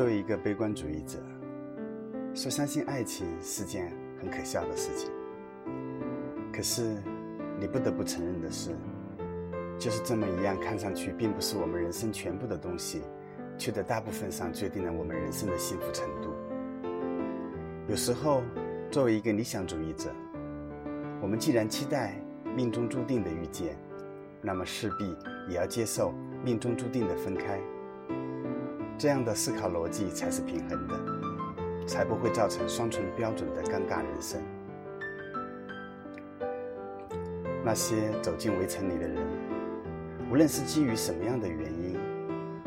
作为一个悲观主义者，说相信爱情是件很可笑的事情。可是，你不得不承认的是，就是这么一样看上去并不是我们人生全部的东西，却在大部分上决定了我们人生的幸福程度。有时候，作为一个理想主义者，我们既然期待命中注定的遇见，那么势必也要接受命中注定的分开。这样的思考逻辑才是平衡的，才不会造成双重标准的尴尬人生。那些走进围城里的人，无论是基于什么样的原因，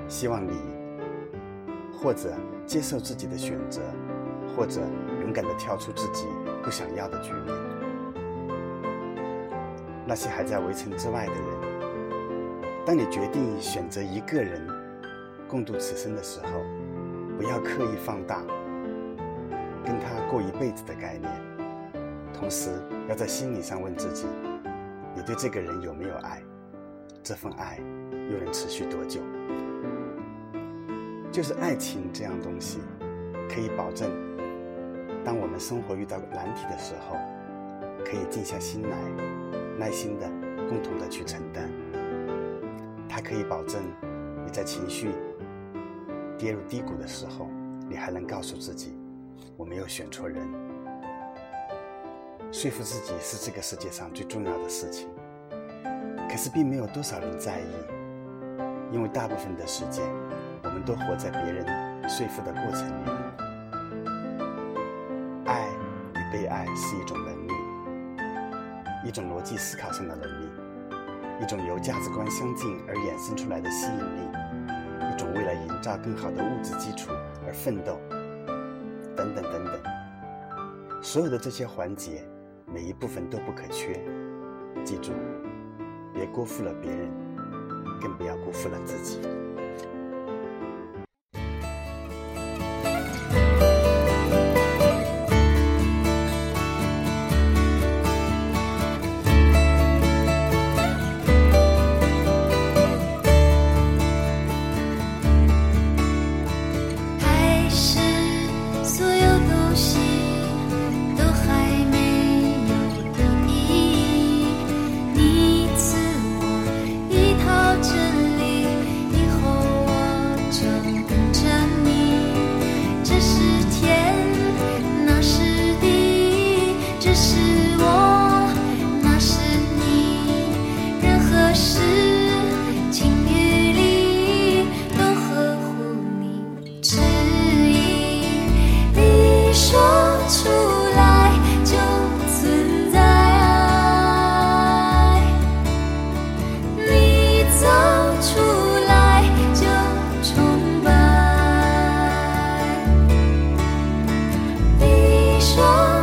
希望你或者接受自己的选择，或者。勇敢地跳出自己不想要的局面。那些还在围城之外的人，当你决定选择一个人共度此生的时候，不要刻意放大跟他过一辈子的概念，同时要在心理上问自己：你对这个人有没有爱？这份爱又能持续多久？就是爱情这样东西，可以保证。当我们生活遇到难题的时候，可以静下心来，耐心的共同的去承担。它可以保证你在情绪跌入低谷的时候，你还能告诉自己，我没有选错人。说服自己是这个世界上最重要的事情，可是并没有多少人在意，因为大部分的时间，我们都活在别人说服的过程里。爱与被爱是一种能力，一种逻辑思考上的能力，一种由价值观相近而衍生出来的吸引力，造更好的物质基础而奋斗，等等等等。所有的这些环节，每一部分都不可缺。记住，别辜负了别人，更不要辜负了自己。说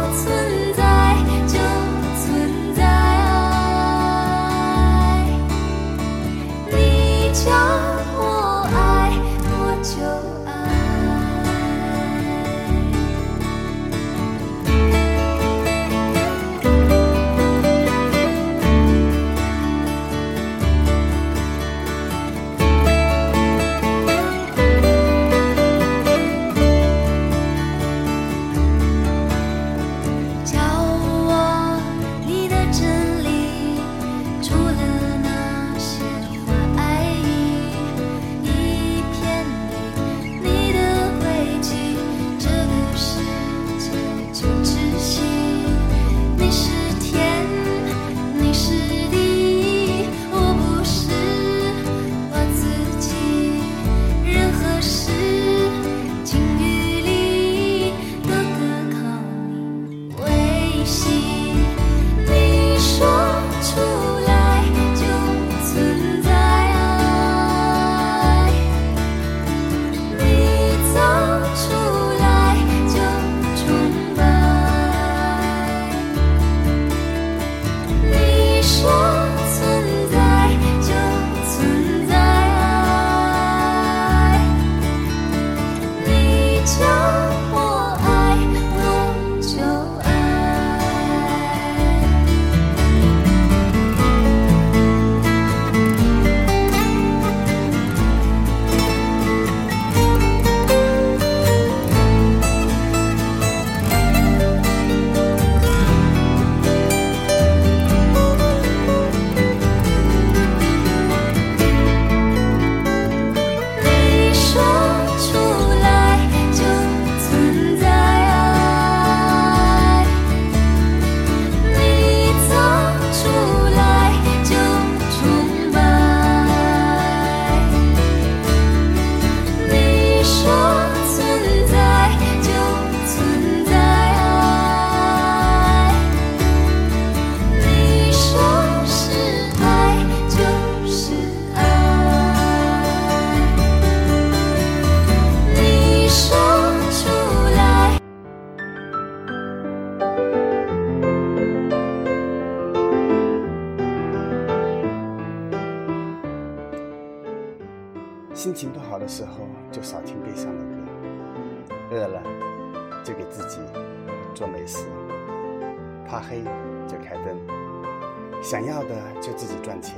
想要的就自己赚钱。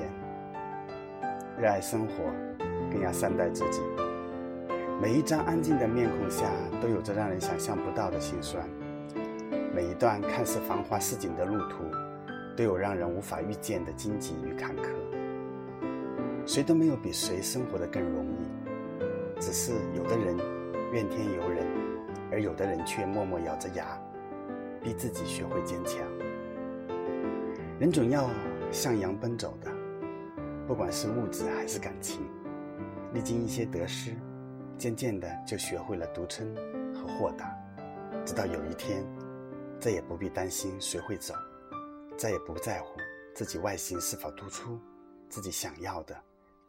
热爱生活，更要善待自己。每一张安静的面孔下，都有着让人想象不到的心酸；每一段看似繁华似锦的路途，都有让人无法预见的荆棘与坎坷。谁都没有比谁生活的更容易，只是有的人怨天尤人，而有的人却默默咬着牙，逼自己学会坚强。人总要向阳奔走的。不管是物质还是感情，历经一些得失，渐渐的就学会了独撑和豁达，直到有一天，再也不必担心谁会走，再也不在乎自己外形是否突出，自己想要的，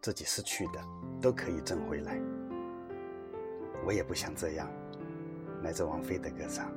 自己失去的，都可以挣回来。我也不想这样，来自王菲的歌唱。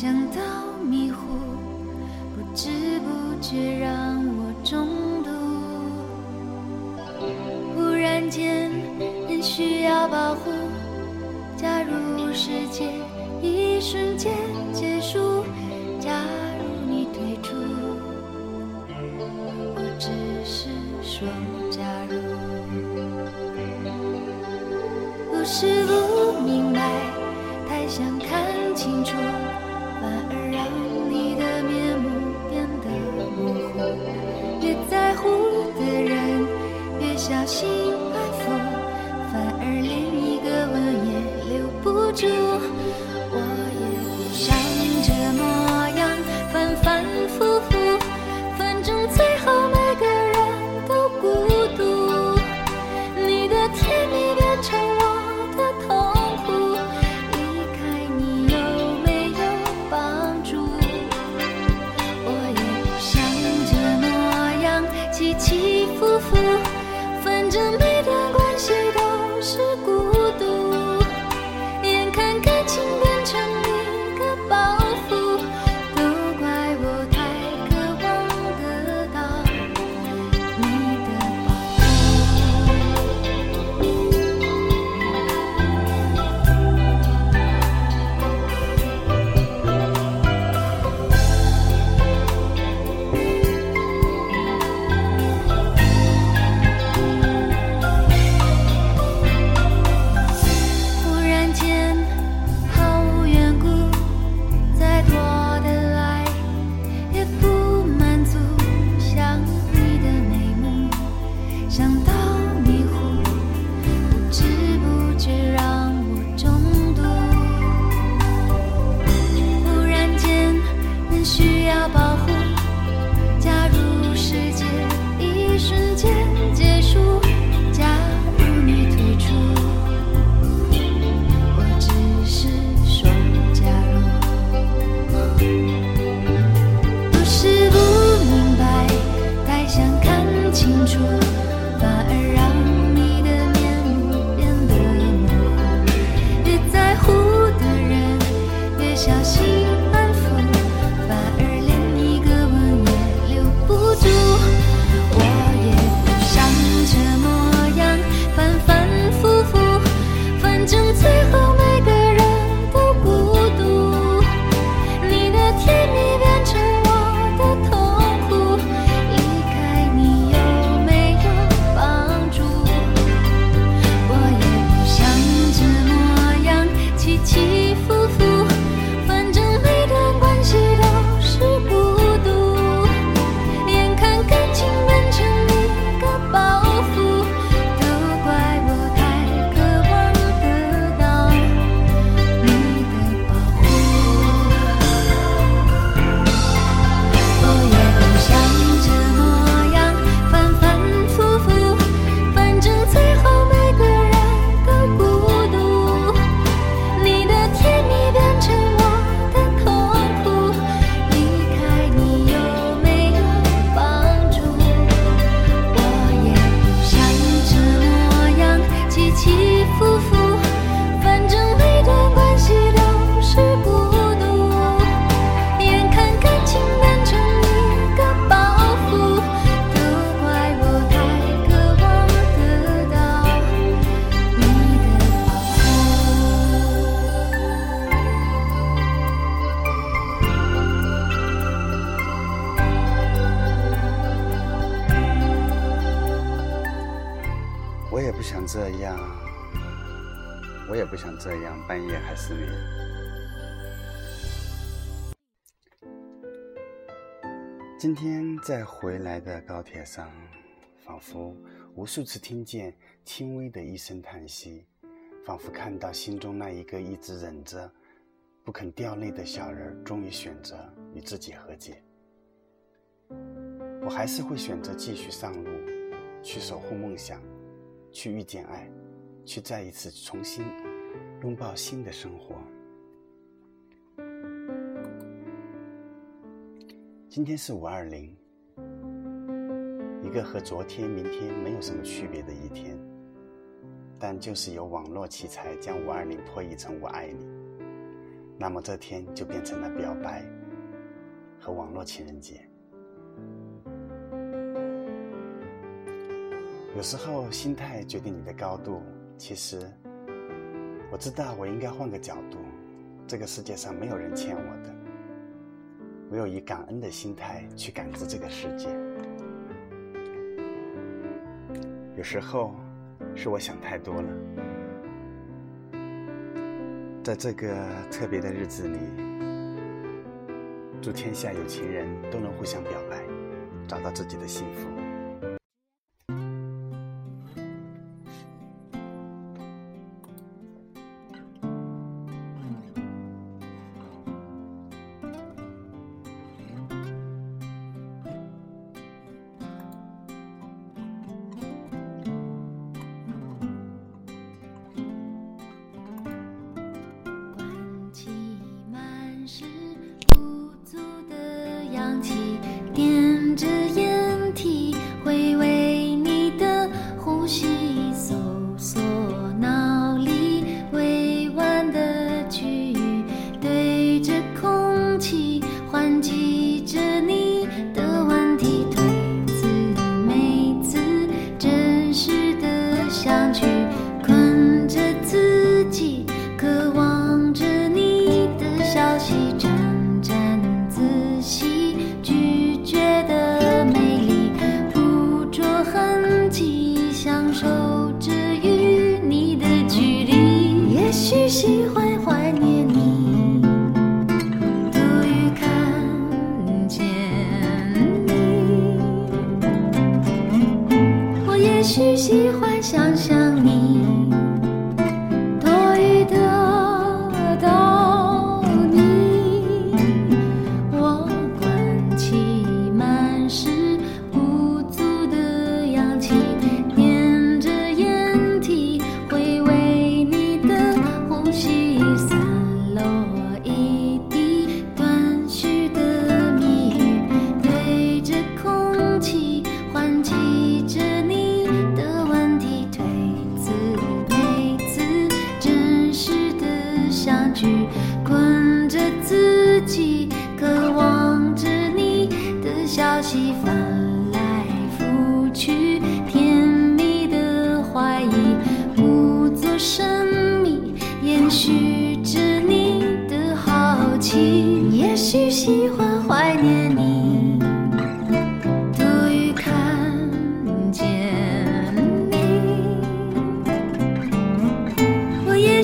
想到迷糊，不知不觉让我中毒。忽然间，很需要保护。假如世界一瞬间结束，心安抚，反而连一个吻也留不住。今天在回来的高铁上，仿佛无数次听见轻微的一声叹息，仿佛看到心中那一个一直忍着不肯掉泪的小人，终于选择与自己和解。我还是会选择继续上路，去守护梦想。去遇见爱，去再一次重新拥抱新的生活。今天是五二零，一个和昨天、明天没有什么区别的一天，但就是由网络奇才将五二零破译成“我爱你”，那么这天就变成了表白和网络情人节。有时候，心态决定你的高度。其实，我知道我应该换个角度。这个世界上没有人欠我的，唯有以感恩的心态去感知这个世界。有时候，是我想太多了。在这个特别的日子里，祝天下有情人都能互相表白，找到自己的幸福。你会怀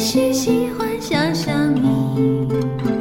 是喜欢想象你。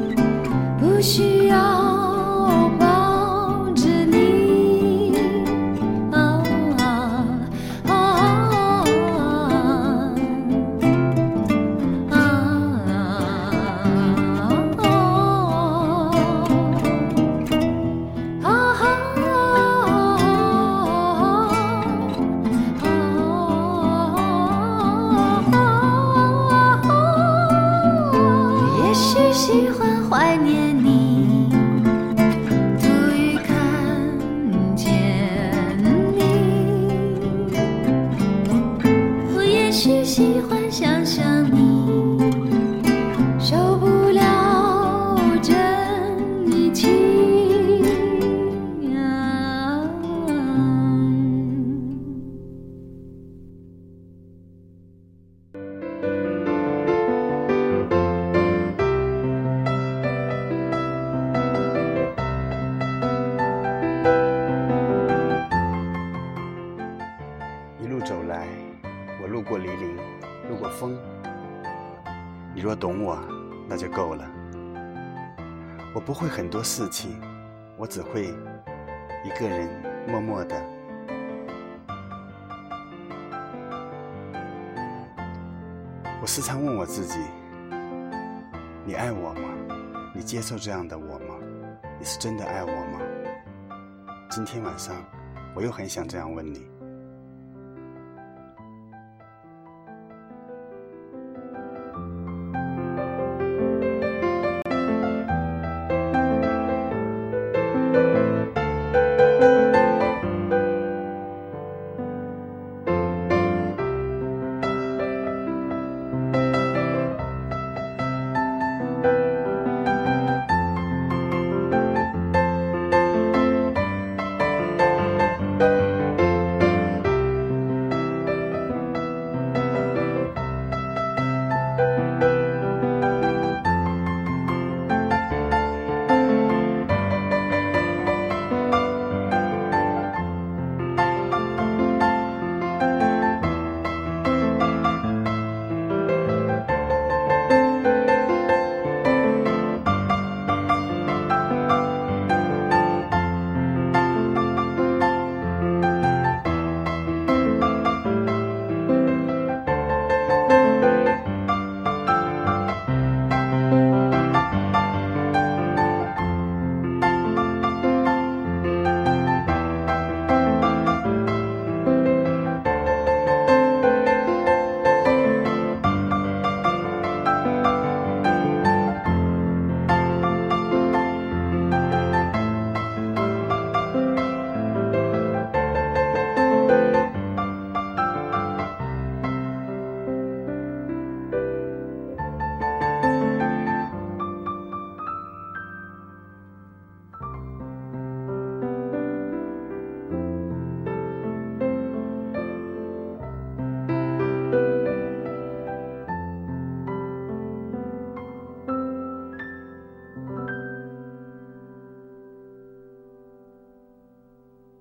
我路过黎明，路过风。你若懂我，那就够了。我不会很多事情，我只会一个人默默的。我时常问我自己：你爱我吗？你接受这样的我吗？你是真的爱我吗？今天晚上，我又很想这样问你。